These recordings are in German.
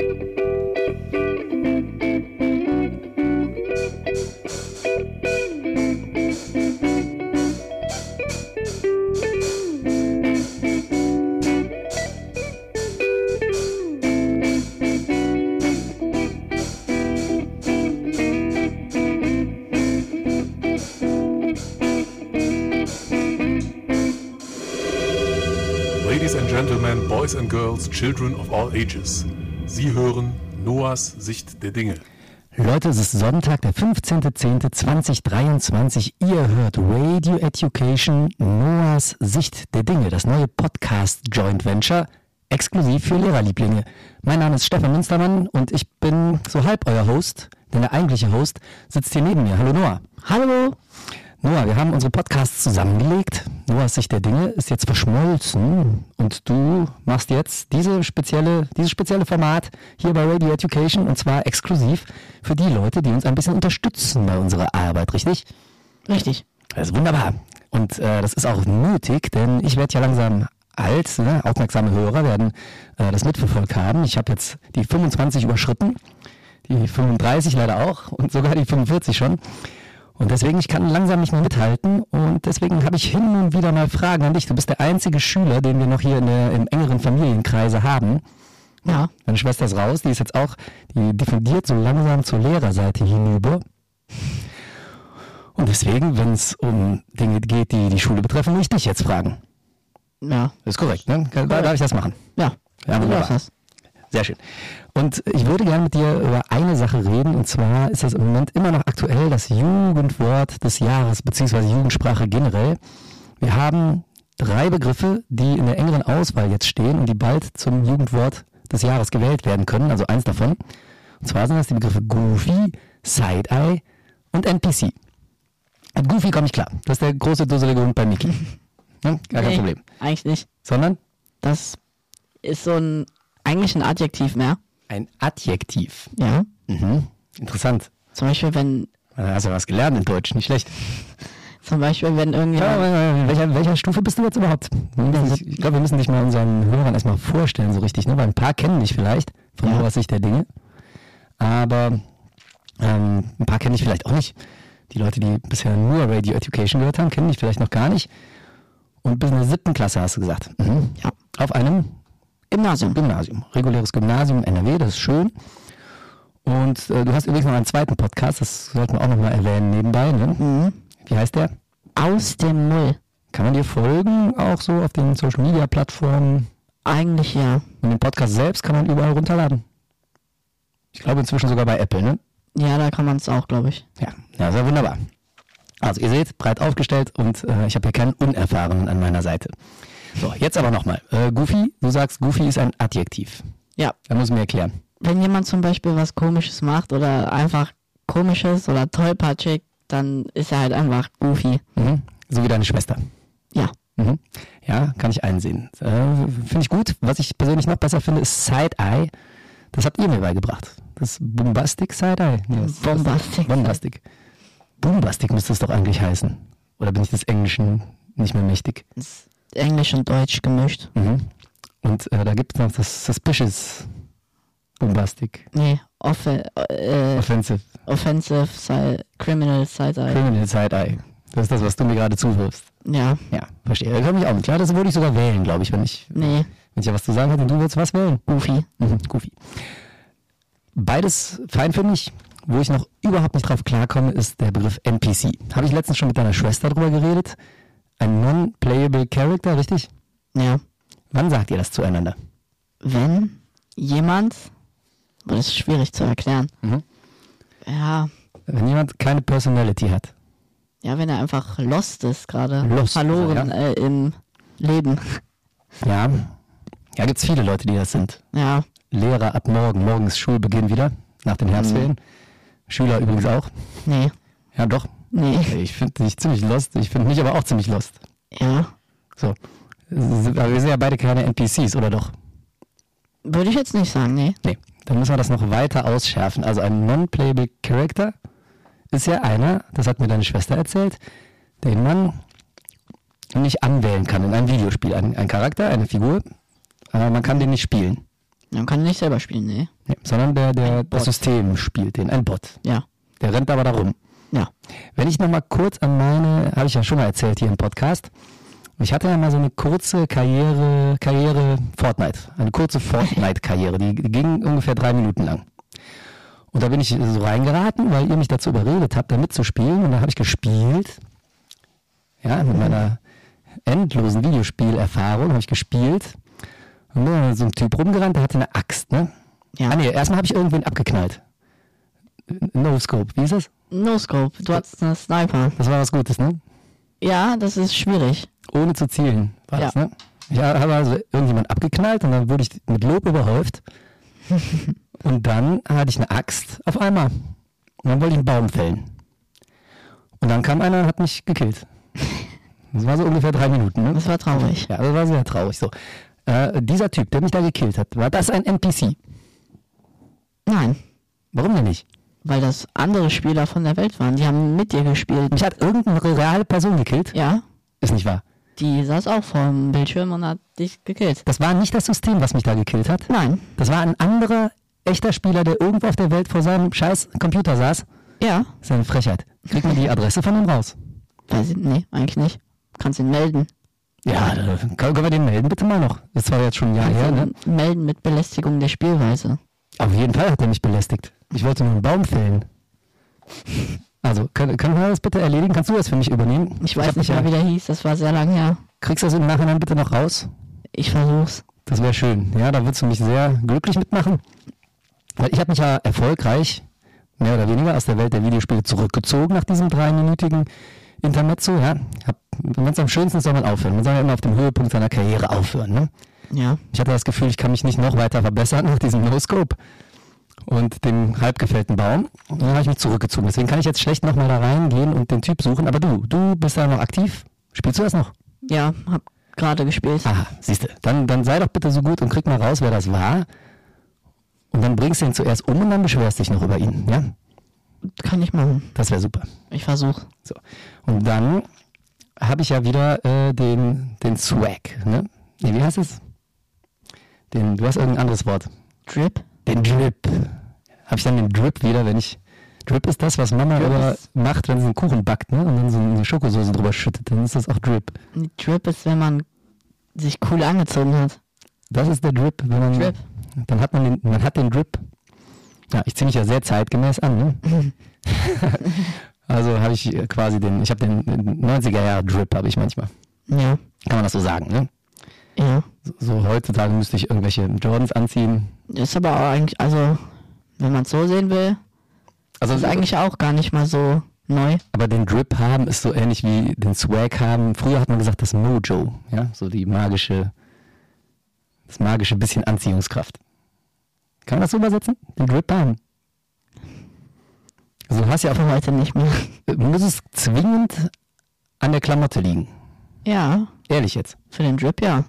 Ladies and Gentlemen, Boys and Girls, Children of all ages. Sie hören Noahs Sicht der Dinge. Leute, es ist Sonntag, der 15.10.2023. Ihr hört Radio Education, Noahs Sicht der Dinge, das neue Podcast Joint Venture, exklusiv für Lehrerlieblinge. Mein Name ist Stefan Münstermann und ich bin so halb euer Host, denn der eigentliche Host sitzt hier neben mir. Hallo Noah. Hallo. Noah, wir haben unsere Podcasts zusammengelegt. Noahs Sicht der Dinge ist jetzt verschmolzen und du machst jetzt diese spezielle, dieses spezielle Format hier bei Radio Education und zwar exklusiv für die Leute, die uns ein bisschen unterstützen bei unserer Arbeit, richtig? Richtig. Das ist wunderbar. Und äh, das ist auch nötig, denn ich werde ja langsam alt. Ne? Aufmerksame Hörer werden äh, das mitverfolgt haben. Ich habe jetzt die 25 überschritten, die 35 leider auch und sogar die 45 schon. Und deswegen, ich kann langsam nicht mehr mithalten und deswegen habe ich hin und wieder mal Fragen an dich. Du bist der einzige Schüler, den wir noch hier in der, im engeren Familienkreise haben. Ja. Deine Schwester ist raus, die ist jetzt auch, die diffundiert so langsam zur Lehrerseite hinüber. Und deswegen, wenn es um Dinge geht, die die Schule betreffen, muss ich dich jetzt fragen. Ja. Ist korrekt, ne? Da darf ich das machen. Ja. Ja, du wunderbar. darfst das. Sehr schön. Und ich würde gerne mit dir über eine Sache reden, und zwar ist das im Moment immer noch aktuell das Jugendwort des Jahres, beziehungsweise Jugendsprache generell. Wir haben drei Begriffe, die in der engeren Auswahl jetzt stehen und die bald zum Jugendwort des Jahres gewählt werden können, also eins davon. Und zwar sind das die Begriffe Goofy, Side-Eye und NPC. Mit Goofy komme ich klar. Das ist der große dusselige Hund bei Mickey. Ne? Gar kein Nee, Problem. Eigentlich nicht. Sondern Das ist so ein, eigentlich ein Adjektiv mehr. ein Adjektiv. Ja. Mhm. Interessant. Zum Beispiel, wenn, hast du was gelernt in Deutsch, nicht schlecht. zum Beispiel, wenn irgendjemand, Ja, welcher, welcher Stufe bist du jetzt überhaupt? Dich- Ich glaube, wir müssen dich mal unseren Hörern erstmal vorstellen, so richtig, ne? Weil ein paar kennen dich vielleicht von Ja. Sicht der Dinge. Aber ähm, ein paar kennen dich vielleicht auch nicht. Die Leute, die bisher nur Radio Education gehört haben, kennen dich vielleicht noch gar nicht. Und bis in der siebten Klasse hast du gesagt. Mhm. Ja. Auf einem Gymnasium. Gymnasium. Reguläres Gymnasium NRW, das ist schön. Und äh, du hast übrigens noch einen zweiten Podcast, das sollten wir auch nochmal erwähnen nebenbei. Ne? Mhm. Wie heißt der? Aus dem Müll. Kann man dir folgen, auch so auf den Social Media Plattformen? Eigentlich ja. Und den Podcast selbst kann man überall runterladen. Ich glaube inzwischen sogar bei Apple, ne? Ja, da kann man es auch, glaube ich. Ja, ja, sehr wunderbar. Also ihr seht, breit aufgestellt und äh, ich habe hier keinen Unerfahrenen an meiner Seite. So, jetzt aber nochmal. Äh, Goofy, du sagst, Goofy ist ein Adjektiv. Ja. Da muss ich mir erklären. Wenn jemand zum Beispiel was Komisches macht oder einfach Komisches oder tollpatschig, dann ist er halt einfach goofy. Mhm. So wie deine Schwester. Ja. Mhm. Ja, kann ich einsehen. Äh, finde ich gut. Was ich persönlich noch besser finde, ist Side-Eye. Das habt ihr mir beigebracht. Das Bombastic Side-Eye. Nee, Bombastic. Bombastic. Bombastic müsste es doch eigentlich heißen. Oder bin ich des Englischen nicht mehr mächtig? Ist Englisch und Deutsch gemischt. Mhm. Und äh, da gibt es noch das Suspicious Bombastic. Nee, off äh, Offensive. Offensive, Side, Criminal Side-Eye. Criminal Side-Eye. Das ist das, was du mir gerade zuwirfst. Ja, Ja, verstehe. Da komme ich auch mit. Klar, das würde ich sogar wählen, glaube ich, wenn ich, nee, wenn ich ja was zu sagen hätte und du würdest was wählen. Goofy. Mhm, Goofy. Beides fein für mich. Wo ich noch überhaupt nicht drauf klarkomme, ist der Begriff NPC. Habe ich letztens schon mit deiner Schwester drüber geredet? Ein Non-Playable Character, richtig? Ja. Wann sagt ihr das zueinander? Wenn jemand, das ist schwierig zu erklären. Mhm. Ja, Wenn jemand keine Personality hat. ja, wenn er einfach lost ist gerade. Lost, Verloren ja. äh, im Leben. Ja. Ja, gibt's viele Leute, die das sind. Ja, Lehrer ab morgen. Morgen ist Schulbeginn wieder, nach den Herbstferien. Schüler übrigens auch. nee, Ja, doch. Nee, Ich finde dich ziemlich lost. Ich finde mich aber auch ziemlich lost. ja. So. Aber wir sind ja beide keine NPCs, oder doch? Würde ich jetzt nicht sagen, nee. Nee. Dann müssen wir das noch weiter ausschärfen. Also ein Non-Playable Character ist ja einer, das hat mir deine Schwester erzählt, den man nicht anwählen kann in einem Videospiel. Ein, ein Charakter, eine Figur, aber man kann den nicht spielen. Man kann nicht selber spielen, nee. Nee, sondern der, der, das. System spielt den, ein Bot. Ja. Der rennt aber da rum. Ja. Wenn ich nochmal kurz an meine, habe ich ja schon mal erzählt hier im Podcast, ich hatte ja mal so eine kurze Karriere, Karriere Fortnite, eine kurze Fortnite-Karriere, die, ging ungefähr drei Minuten lang. Und da bin ich so reingeraten, weil ihr mich dazu überredet habt, da mitzuspielen. Und da habe ich gespielt. Ja, mit meiner endlosen Videospielerfahrung habe ich gespielt. Und da war so ein Typ rumgerannt, der hatte eine Axt, ne? Ja. Ah nee, erstmal habe ich irgendwen abgeknallt. No Scope, wie ist das? No Scope, du hattest einen Sniper. Das war was Gutes, ne? Ja, das ist schwierig. Ohne zu zielen, war Ja. das, ne? Ich habe also irgendjemand abgeknallt und dann wurde ich mit Lob überhäuft. und dann hatte ich eine Axt auf einmal. Und dann wollte ich einen Baum fällen. Und dann kam einer und hat mich gekillt. Das war so ungefähr drei Minuten, ne? Das war traurig. Ja, das war sehr traurig so. Äh, dieser Typ, der mich da gekillt hat, war das ein NPC? Nein, Warum denn nicht? Weil das andere Spieler von der Welt waren. Die haben mit dir gespielt. Mich hat irgendeine reale Person gekillt? Ja, Ist nicht wahr. die saß auch vor dem Bildschirm und hat dich gekillt. Das war nicht das System, was mich da gekillt hat. Nein. Das war ein anderer, echter Spieler, der irgendwo auf der Welt vor seinem scheiß Computer saß. Ja. Das ist eine Frechheit. Krieg mal die Adresse von ihm raus. Weiß ich, nee, eigentlich nicht. Kannst ihn melden. Ja, können, wir den melden bitte mal noch. Das war jetzt schon ein Jahr Kannst her, ne? melden mit Belästigung der Spielweise. Auf jeden Fall hat er mich belästigt. Ich wollte nur einen Baum fällen. Also, können, können wir das bitte erledigen? Kannst du das für mich übernehmen? Ich weiß hab nicht mehr, wie der hieß. Das war sehr lang her. Kriegst du das im Nachhinein bitte noch raus? Ich versuch's. Das wäre schön. Ja, da würdest du mich sehr glücklich mitmachen. Weil ich habe mich ja erfolgreich, mehr oder weniger, aus der Welt der Videospiele zurückgezogen nach diesem dreiminütigen Intermezzo. Ja, wenn es am schönsten soll man aufhören. Man soll ja immer auf dem Höhepunkt seiner Karriere aufhören. Ne? Ja. Ich hatte das Gefühl, ich kann mich nicht noch weiter verbessern nach diesem No-Scope und dem halb gefällten Baum. Und dann habe ich mich zurückgezogen. Deswegen kann ich jetzt schlecht nochmal da reingehen und den Typ suchen. Aber du, du bist da noch aktiv. Spielst du das noch? Ja, hab gerade gespielt. Aha, siehst du. Dann, dann sei doch bitte so gut und krieg mal raus, wer das war. Und dann bringst du ihn zuerst um und dann beschwerst dich noch über ihn. Ja, Kann ich machen. das wäre super. Ich versuch. So. Und dann habe ich ja wieder äh, den, den Swag. Ne? Nee, wie heißt es? Den, du hast irgendein anderes Wort. Drip? Den Drip. Habe ich dann den Drip wieder, wenn ich. Drip ist das, was Mama ist- macht, wenn sie einen Kuchen backt, ne? Und dann so eine Schokosoße drüber schüttet. Dann ist das auch Drip. Drip ist, wenn man sich cool angezogen hat. Das ist der Drip, wenn man. Drip. Dann hat man den, man hat den Drip. Ja, ich ziehe mich ja sehr zeitgemäß an, ne? also habe ich quasi den, ich habe den 90er Jahre Drip habe ich manchmal. Ja. Kann man das so sagen, ne? Ja. So, so heutzutage müsste ich irgendwelche Jordans anziehen. Ist aber auch eigentlich, also, wenn man es so sehen will, Also ist eigentlich auch gar nicht mal so neu. aber den Drip haben ist so ähnlich wie den Swag haben. Früher hat man gesagt, das Mojo, ja, so die magische, das magische bisschen Anziehungskraft. Kann man das so übersetzen? Den Drip haben. Also du hast ja auch heute nicht mehr. muss es zwingend an der Klamotte liegen. Ja, Ehrlich jetzt. für den Drip ja.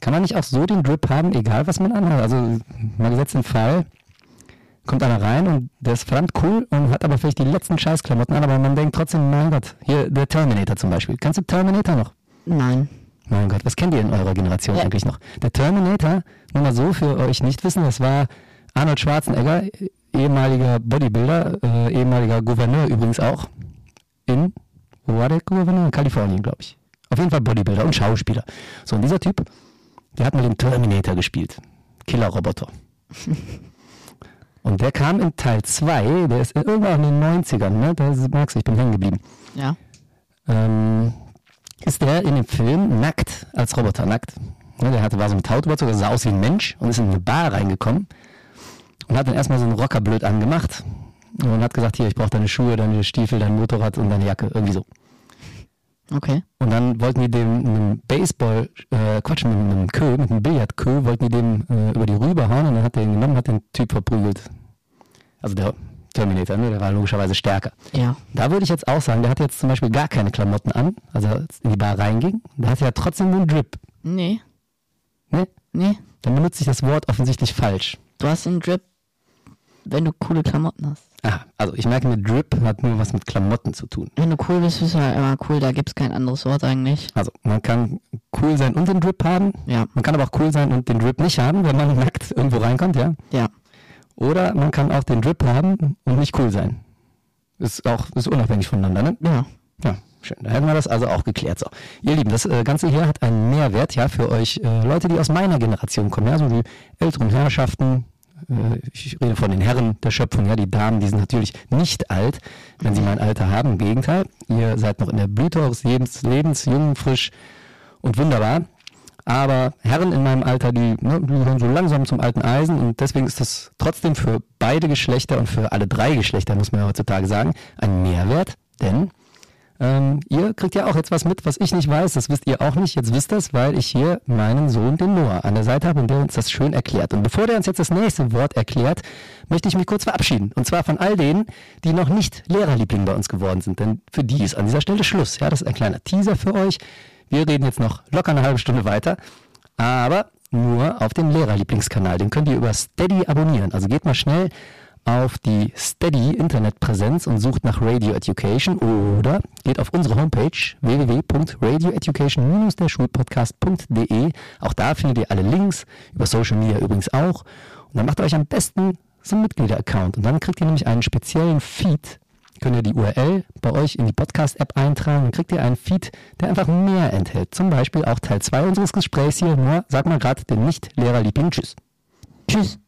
Kann man nicht auch so den Drip haben, egal was man anhat? Also mal gesetzt den Fall, kommt einer rein und der ist verdammt cool und hat aber vielleicht die letzten Scheißklamotten an, aber man denkt trotzdem, mein Gott, hier der Terminator zum Beispiel. Kannst du Terminator noch? Nein. Mein Gott, was kennt ihr in eurer Generation Ja. eigentlich noch? Der Terminator, nur mal so für euch nicht wissen, das war Arnold Schwarzenegger, ehemaliger Bodybuilder, äh, ehemaliger Gouverneur übrigens auch in, wo war der Gouverneur? In Kalifornien, glaube ich. Auf jeden Fall Bodybuilder und Schauspieler. So, und dieser Typ, der hat mal den Terminator gespielt. Killerroboter. und der kam in Teil 2, der ist irgendwann in den 90ern, ne? Da merkst du, ich bin hängen geblieben Ja. ähm, ist der in dem Film nackt, als Roboter nackt. Ne, der hatte, war so mit Haut überzogen, sah aus wie ein Mensch und ist in eine Bar reingekommen und hat dann erstmal so einen Rocker blöd angemacht und hat gesagt, hier, ich brauche deine Schuhe, deine Stiefel, dein Motorrad und deine Jacke, irgendwie so. Okay. Und dann wollten die dem einem Baseball, äh, Quatsch, mit einem Kö, mit einem Billardkö, wollten die dem äh, über die Rübe hauen und dann hat der ihn genommen, hat den Typ verprügelt. Also der Terminator, ne, der war logischerweise stärker. Ja. Da würde ich jetzt auch sagen, der hat jetzt zum Beispiel gar keine Klamotten an, also als in die Bar reinging. Der hat ja trotzdem den Drip. Nee. Ne? Nee. Dann benutze ich das Wort offensichtlich falsch. Du hast den Drip wenn du coole Klamotten hast. Ah, also ich merke mir, Drip hat nur was mit Klamotten zu tun. Wenn du cool bist, bist du halt immer cool. Da gibt's kein anderes Wort eigentlich. Also man kann cool sein und den Drip haben. Ja, Man kann aber auch cool sein und den Drip nicht haben, wenn man nackt irgendwo reinkommt, ja. ja. Oder man kann auch den Drip haben und nicht cool sein. Ist auch ist unabhängig voneinander, ne? Ja. Ja, schön. Da hätten wir das also auch geklärt. So, ihr Lieben, das äh, Ganze hier hat einen Mehrwert, ja, für euch äh, Leute, die aus meiner Generation kommen, ja, so die älteren Herrschaften. Äh, ich rede von den Herren der Schöpfung, ja, die Damen, die sind natürlich nicht alt, wenn sie mein Alter haben. Im Gegenteil, ihr seid noch in der Blüte eures Lebens, Lebens jung, frisch und wunderbar. Aber Herren in meinem Alter, die, ne, so langsam zum alten Eisen und deswegen ist das trotzdem für beide Geschlechter und für alle drei Geschlechter, muss man ja heutzutage sagen, ein Mehrwert. Denn ähm, ihr kriegt ja auch jetzt was mit, was ich nicht weiß. Das wisst ihr auch nicht. Jetzt wisst es, weil ich hier meinen Sohn, den Noah, an der Seite habe und der uns das schön erklärt. Und bevor der uns jetzt das nächste Wort erklärt, möchte ich mich kurz verabschieden. Und zwar von all denen, die noch nicht Lehrerliebling bei uns geworden sind. Denn für die ist an dieser Stelle Schluss. Ja, das ist ein kleiner Teaser für euch. Wir reden jetzt noch locker eine halbe Stunde weiter. Aber nur auf dem Lehrerlieblingskanal. Den könnt ihr über Steady abonnieren. Also geht mal schnell auf die Steady Internetpräsenz und sucht nach Radio Education oder geht auf unsere Homepage www.radioeducation-derschulpodcast.de. Auch da findet ihr alle Links, über Social Media übrigens auch. Und dann macht euch am besten so einen Mitglieder-Account und dann kriegt ihr nämlich einen speziellen Feed. Könnt ihr die URL bei euch in die Podcast-App eintragen, dann kriegt ihr einen Feed, der einfach mehr enthält. Zum Beispiel auch Teil 2 unseres Gesprächs hier. Nur sag mal gerade den Nicht-Lehrerliebling Tschüss. Tschüss.